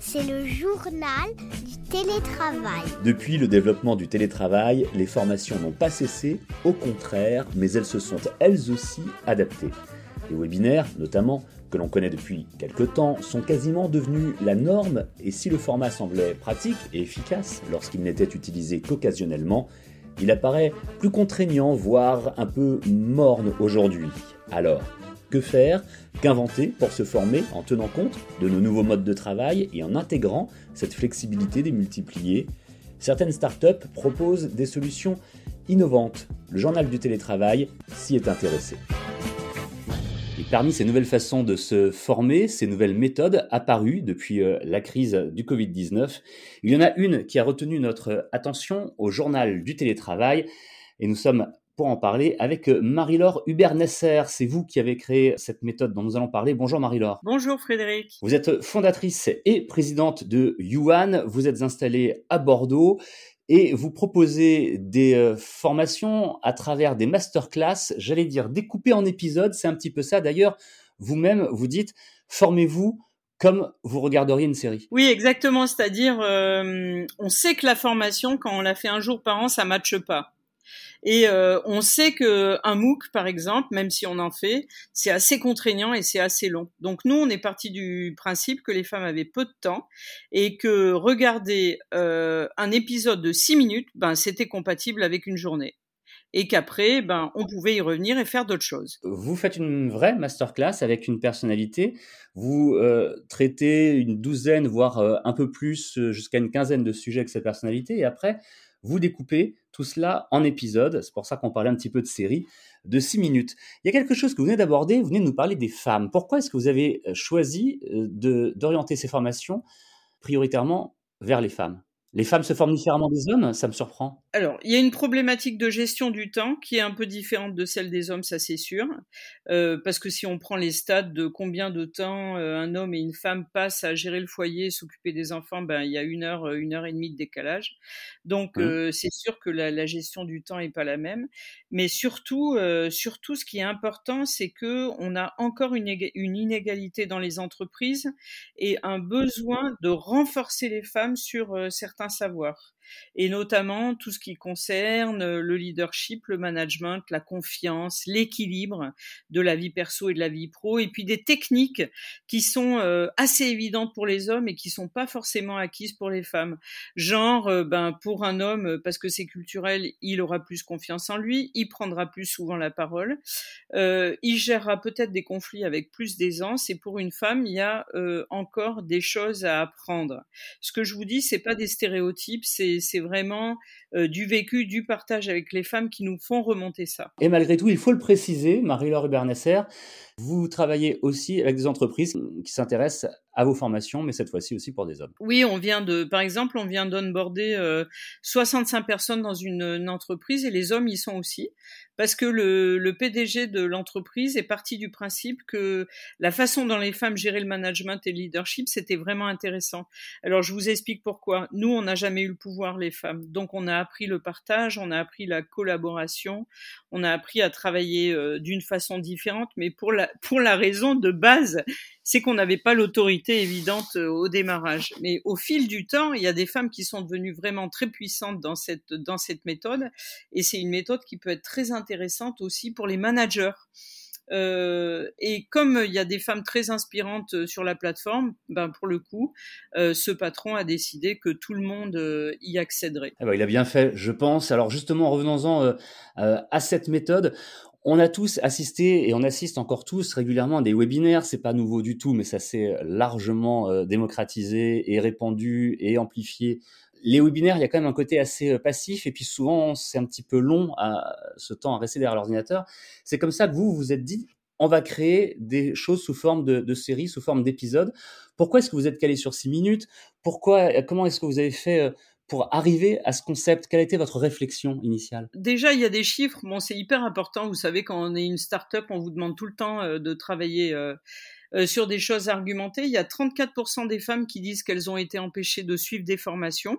C'est le journal du télétravail. Depuis le développement du télétravail, les formations n'ont pas cessé, au contraire, mais elles se sont elles aussi adaptées. Les webinaires, notamment, que l'on connaît depuis quelques temps, sont quasiment devenus la norme et si le format semblait pratique et efficace lorsqu'il n'était utilisé qu'occasionnellement, il apparaît plus contraignant, voire un peu morne aujourd'hui. Alors, que faire Qu'inventer pour se former en tenant compte de nos nouveaux modes de travail et en intégrant cette flexibilité démultipliée Certaines startups proposent des solutions innovantes. Le journal du télétravail s'y est intéressé. Et parmi ces nouvelles façons de se former, ces nouvelles méthodes apparues depuis euh, la crise du Covid-19, il y en a une qui a retenu notre attention au journal du télétravail. Et nous sommes pour en parler avec euh, Marie-Laure Hubert-Nesser. C'est vous qui avez créé cette méthode dont nous allons parler. Bonjour Marie-Laure. Bonjour Frédéric. Vous êtes fondatrice et présidente de Yuan. Vous êtes installée à Bordeaux et vous proposez des euh, formations à travers des masterclass, j'allais dire découpées en épisodes. C'est un petit peu ça. D'ailleurs, vous-même, vous dites, formez-vous comme vous regarderiez une série. Oui, exactement. C'est-à-dire, euh, on sait que la formation, quand on la fait un jour par an, ça matche pas. Et euh, on sait que un MOOC, par exemple, même si on en fait, c'est assez contraignant et c'est assez long. Donc nous, on est parti du principe que les femmes avaient peu de temps et que regarder euh, un épisode de six minutes, ben c'était compatible avec une journée et qu'après, ben, on pouvait y revenir et faire d'autres choses. Vous faites une vraie masterclass avec une personnalité. Vous euh, traitez une douzaine, voire un peu plus, jusqu'à une quinzaine de sujets avec cette personnalité. Et après, vous découpez tout cela en épisodes. C'est pour ça qu'on parlait un petit peu de série de 6 minutes. Il y a quelque chose que vous venez d'aborder, vous venez de nous parler des femmes. Pourquoi est-ce que vous avez euh, choisi euh, d'orienter ces formations prioritairement vers les femmes? Les femmes se forment différemment des hommes? Ça me surprend. Alors, il y a une problématique de gestion du temps qui est un peu différente de celle des hommes, ça c'est sûr. Euh, parce que si on prend les stades de combien de temps euh, un homme et une femme passent à gérer le foyer, s'occuper des enfants, ben il y a une heure, euh, une heure et demie de décalage. Donc mmh. c'est sûr que la, gestion du temps est pas la même. Mais surtout, surtout, ce qui est important, c'est que on a encore une, une inégalité dans les entreprises et un besoin de renforcer les femmes sur certains savoir et notamment tout ce qui concerne euh, le leadership, le management, la confiance, l'équilibre de la vie perso et de la vie pro, et puis des techniques qui sont euh, assez évidentes pour les hommes et qui sont pas forcément acquises pour les femmes. Genre, euh, ben pour un homme, parce que c'est culturel, il aura plus confiance en lui, il prendra plus souvent la parole, il gérera peut-être des conflits avec plus d'aisance, et pour une femme, il y a encore des choses à apprendre. Ce que je vous dis, c'est pas des stéréotypes, c'est c'est vraiment euh, du vécu, du partage avec les femmes qui nous font remonter ça. Et malgré tout, il faut le préciser, Marie-Laure Hubert-Nesser, vous travaillez aussi avec des entreprises qui s'intéressent à vos formations, mais cette fois-ci aussi pour des hommes. Oui, on vient de, par exemple, on vient d'onboarder euh, 65 personnes dans une, une, entreprise et les hommes y sont aussi, parce que le, PDG de l'entreprise est parti du principe que la façon dont les femmes géraient le management et le leadership, c'était vraiment intéressant. Alors je vous explique pourquoi. Nous, on n'a jamais eu le pouvoir, les femmes, donc on a appris le partage, on a appris la collaboration, on a appris à travailler euh, d'une façon différente, mais pour la pour la raison de base, c'est qu'on n'avait pas l'autorité évidente euh, au démarrage. Mais au fil du temps, il y a des femmes qui sont devenues vraiment très puissantes dans cette, dans cette méthode. Et c'est une méthode qui peut être très intéressante aussi pour les managers. Euh, et comme il y a des femmes très inspirantes euh, sur la plateforme, ben pour le coup, ce patron a décidé que tout le monde y accéderait. Eh ben, il a bien fait, je pense. Alors justement, revenons-en à cette méthode. On a tous assisté et on assiste encore tous régulièrement à des webinaires. C'est pas nouveau du tout, mais ça s'est largement euh, démocratisé et répandu et amplifié. Les webinaires, il y a quand même un côté assez euh, passif et puis souvent c'est un petit peu long à ce temps à rester derrière l'ordinateur. C'est comme ça que vous vous êtes dit, on va créer des choses sous forme de, séries, sous forme d'épisodes. Pourquoi est-ce que vous êtes calé sur six minutes? Pourquoi Comment est-ce que vous avez fait euh, pour arriver à ce concept? Quelle a été votre réflexion initiale? Déjà, il y a des chiffres. Bon, c'est hyper important. Vous savez, quand on est une start-up, on vous demande tout le temps euh, de travailler euh, euh, sur des choses argumentées. Il y a 34% des femmes qui disent qu'elles ont été empêchées de suivre des formations.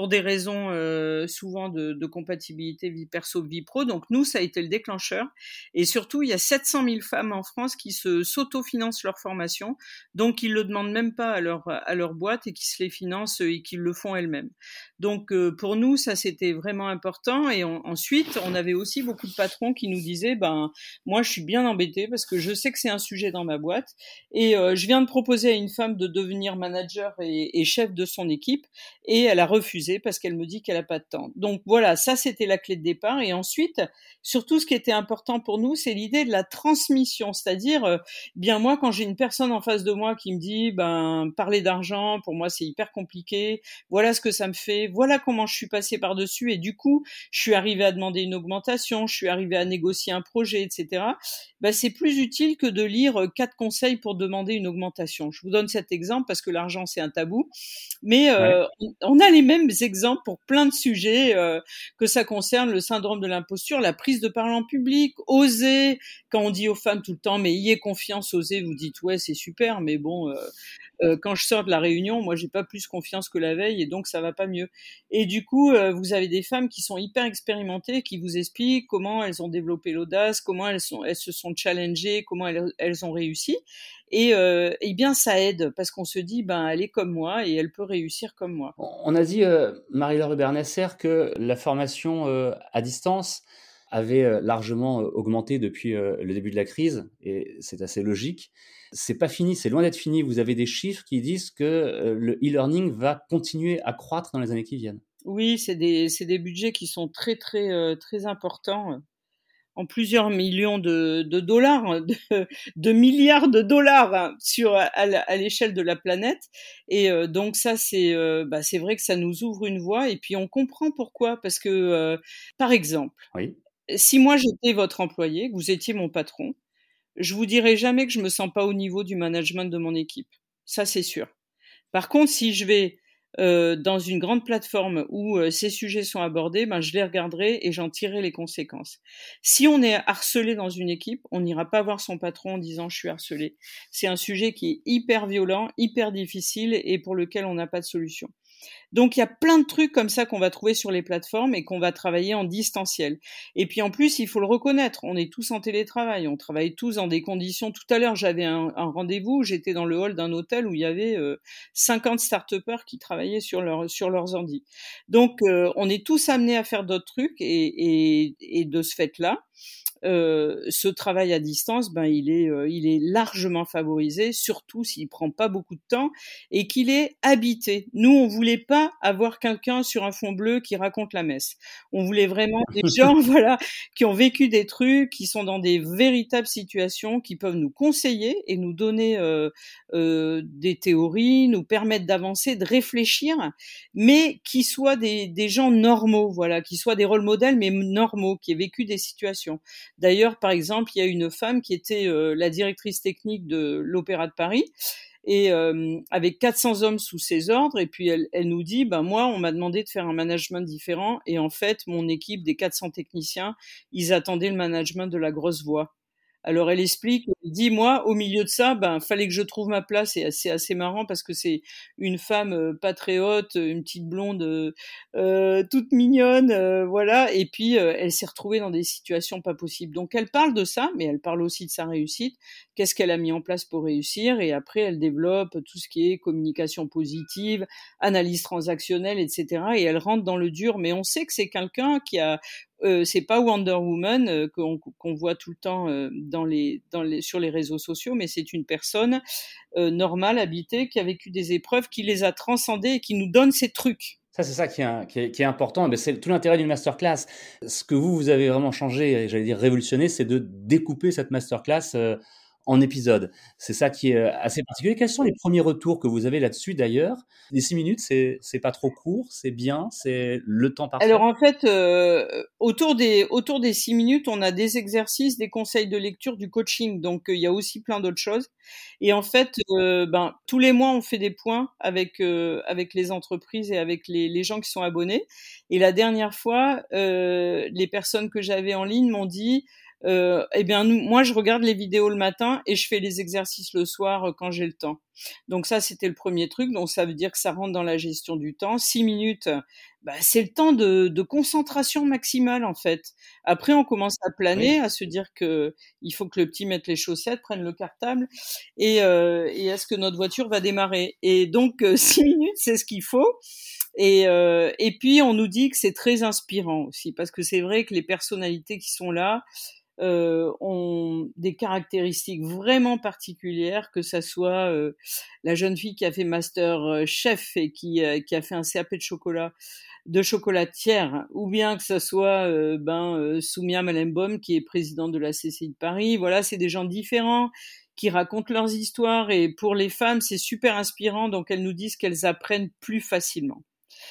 pour des raisons euh, souvent de, compatibilité vie perso vie pro. Donc nous, ça a été le déclencheur. Et surtout, il y a 700 000 femmes en France qui se s'autofinancent leur formation, donc ils le demandent même pas à leur à leur boîte et qui se les financent et qui le font elles-mêmes. Donc euh, pour nous, ça c'était vraiment important. Et ensuite, on avait aussi beaucoup de patrons qui nous disaient, ben moi, je suis bien embêté parce que je sais que c'est un sujet dans ma boîte et euh, je viens de proposer à une femme de devenir manager et chef de son équipe et elle a refusé parce qu'elle me dit qu'elle a pas de temps. Donc voilà, ça c'était la clé de départ. Et ensuite, surtout ce qui était important pour nous, c'est l'idée de la transmission, c'est-à-dire, euh, bien moi quand j'ai une personne en face de moi qui me dit, ben parler d'argent pour moi c'est hyper compliqué. Voilà ce que ça me fait. Voilà comment je suis passé par dessus et du coup je suis arrivé à demander une augmentation, je suis arrivé à négocier un projet, etc. Ben, c'est plus utile que de lire euh, quatre conseils pour demander une augmentation. Je vous donne cet exemple parce que l'argent c'est un tabou, mais euh, on a les mêmes exemples pour plein de sujets, euh, que ça concerne le syndrome de l'imposture, la prise de parole en public, oser, quand on dit aux femmes tout le temps, mais ayez confiance, osez, vous dites ouais c'est super, mais bon, euh, euh, quand je sors de la réunion, moi j'ai pas plus confiance que la veille et donc ça va pas mieux. Et du coup, vous avez des femmes qui sont hyper expérimentées, qui vous expliquent comment elles ont développé l'audace, comment elles sont, elles se sont challengées, comment elles, elles ont réussi. Et euh, eh bien, ça aide parce qu'on se dit, ben, elle est comme moi et elle peut réussir comme moi. On a dit, euh, Marie-Laure Hubert-Nasser, que la formation euh, à distance avait largement augmenté depuis le début de la crise et c'est assez logique. C'est pas fini, c'est loin d'être fini. Vous avez des chiffres qui disent que le e-learning va continuer à croître dans les années qui viennent. Oui, c'est des, des budgets qui sont très très très importants en plusieurs millions de, de dollars, hein, de, de, milliards de dollars hein, sur à, l'échelle de la planète. Et euh, donc ça, c'est euh, bah, c'est vrai que ça nous ouvre une voie. Et puis on comprend pourquoi, parce que euh, par exemple, oui. si moi j'étais votre employé, que vous étiez mon patron, je vous dirais jamais que je me sens pas au niveau du management de mon équipe. Ça c'est sûr. Par contre, si je vais euh, dans une grande plateforme où euh, ces sujets sont abordés, ben, je les regarderai et j'en tirerai les conséquences. Si on est harcelé dans une équipe, on n'ira pas voir son patron en disant je suis harcelé. C'est un sujet qui est hyper violent, hyper difficile et pour lequel on n'a pas de solution. Donc il y a plein de trucs comme ça qu'on va trouver sur les plateformes et qu'on va travailler en distanciel. Et puis en plus, il faut le reconnaître, on est tous en télétravail, on travaille tous dans des conditions. Tout à l'heure, j'avais un, rendez-vous, j'étais dans le hall d'un hôtel où il y avait 50 euh, start qui travaillaient sur, leur, sur leurs ordi. Donc euh, on est tous amenés à faire d'autres trucs et, de ce fait-là, euh, ce travail à distance, ben il est, euh, il est largement favorisé, surtout s'il prend pas beaucoup de temps et qu'il est habité. Nous, on voulait pas avoir quelqu'un sur un fond bleu qui raconte la messe. On voulait vraiment des gens, voilà, qui ont vécu des trucs, qui sont dans des véritables situations, qui peuvent nous conseiller et nous donner euh, euh des théories, nous permettre d'avancer, de réfléchir, mais qui soient des, des gens normaux, voilà, qui soient des rôles modèles, mais normaux, qui aient vécu des situations. D'ailleurs, par exemple, il y a une femme qui était euh, la directrice technique de l'Opéra de Paris et euh, avec 400 hommes sous ses ordres. Et puis elle, nous dit, ben moi, on m'a demandé de faire un management différent. Et en fait, mon équipe des 400 techniciens, ils attendaient le management de la grosse voix. Alors elle explique, dit moi au milieu de ça, ben fallait que je trouve ma place et c'est assez marrant parce que c'est une femme euh, pas très haute, une petite blonde euh, euh toute mignonne, euh, voilà. Et puis elle s'est retrouvée dans des situations pas possibles. Donc elle parle de ça, mais elle parle aussi de sa réussite. Qu'est-ce qu'elle a mis en place pour réussir? Et après elle développe tout ce qui est communication positive, analyse transactionnelle, etc. Et elle rentre dans le dur. Mais on sait que c'est quelqu'un qui a euh, c'est pas Wonder Woman euh, qu'on voit tout le temps euh, sur les réseaux sociaux, mais c'est une personne euh, normale, habitée, qui a vécu des épreuves, qui les a transcendées et qui nous donne ces trucs. Ça, c'est ça qui est, qui est, qui est important. C'est tout l'intérêt d'une masterclass. Ce que vous, vous avez vraiment changé, j'allais dire révolutionné, c'est de découper cette masterclass en épisode. C'est ça qui est euh, assez particulier. Quels sont les premiers retours que vous avez là-dessus d'ailleurs? Les six minutes, c'est pas trop court, c'est bien, c'est le temps parfait? Alors en fait, euh, autour des autour des six minutes, on a des exercices, des conseils de lecture, du coaching. Donc euh, il y a aussi plein d'autres choses. Et en fait, ben tous les mois, on fait des points avec avec les entreprises et avec les gens qui sont abonnés. Et la dernière fois, les personnes que j'avais en ligne m'ont dit euh, eh bien, nous, moi, je regarde les vidéos le matin et je fais les exercices le soir euh, quand j'ai le temps. Donc ça, c'était le premier truc. Donc ça veut dire que ça rentre dans la gestion du temps. Six minutes, bah, c'est le temps de, de, concentration maximale en fait. Après, on commence à planer, à se dire que il faut que le petit mette les chaussettes, prenne le cartable, et, euh, et est-ce que notre voiture va démarrer? Et donc euh, six minutes, c'est ce qu'il faut. Et, euh, et puis on nous dit que c'est très inspirant aussi, parce que c'est vrai que les personnalités qui sont là, euh, ont des caractéristiques vraiment particulières, que ça soit euh, la jeune fille qui a fait master euh, chef et qui, qui a fait un CAP de chocolat, de chocolatière, ou bien que ça soit ben Soumia Malembaum qui est présidente de la CCI de Paris. Voilà, c'est des gens différents qui racontent leurs histoires et pour les femmes c'est super inspirant, donc elles nous disent qu'elles apprennent plus facilement.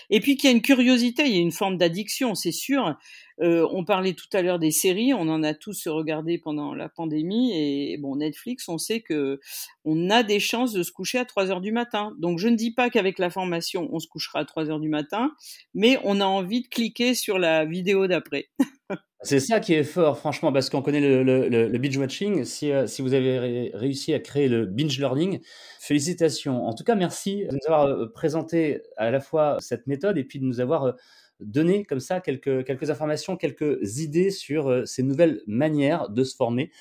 Et puis qu'il y a une curiosité, il y a une forme d'addiction, c'est sûr. Euh, on parlait tout à l'heure des séries, on en a tous regardé pendant la pandémie et bon Netflix, on sait que on a des chances de se coucher à 3 heures du matin. Donc je ne dis pas qu'avec la formation on se couchera à 3 heures du matin, mais on a envie de cliquer sur la vidéo d'après. C'est ça qui est fort, franchement, parce qu'on connaît le, binge watching. Si, euh, vous avez réussi à créer le binge learning, félicitations. En tout cas, merci de nous avoir euh, présenté à la fois cette méthode et puis de nous avoir donner comme ça quelques, informations, quelques idées sur euh, ces nouvelles manières de se former.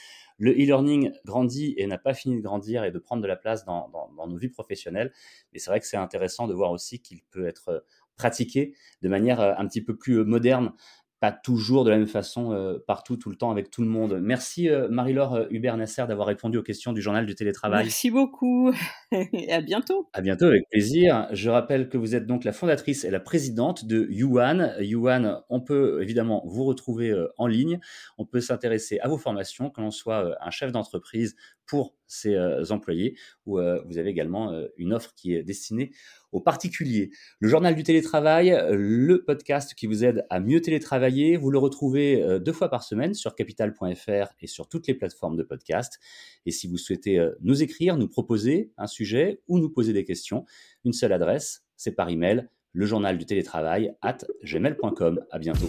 Le e-learning grandit et n'a pas fini de grandir et de prendre de la place dans, dans, nos vies professionnelles. Et c'est vrai que c'est intéressant de voir aussi qu'il peut être euh, pratiqué de manière euh, un petit peu plus moderne pas toujours de la même façon euh, partout, tout le temps, avec tout le monde. Merci euh, Marie-Laure euh, Hubert-Nasser d'avoir répondu aux questions du journal du télétravail. Merci beaucoup et à bientôt. À bientôt, avec plaisir. Je rappelle que vous êtes donc la fondatrice et la présidente de Yuan. Yuan, on peut évidemment vous retrouver en ligne. On peut s'intéresser à vos formations, que l'on soit un chef d'entreprise pour ses employés, ou vous avez également une offre qui est destinée aux particuliers. Le journal du télétravail, le podcast qui vous aide à mieux télétravailler, vous le retrouvez euh, deux fois par semaine sur capital.fr et sur toutes les plateformes de podcast. Et si vous souhaitez euh, nous écrire, nous proposer un sujet ou nous poser des questions, une seule adresse, c'est par email, le journal du télétravail at gmail.com. À bientôt.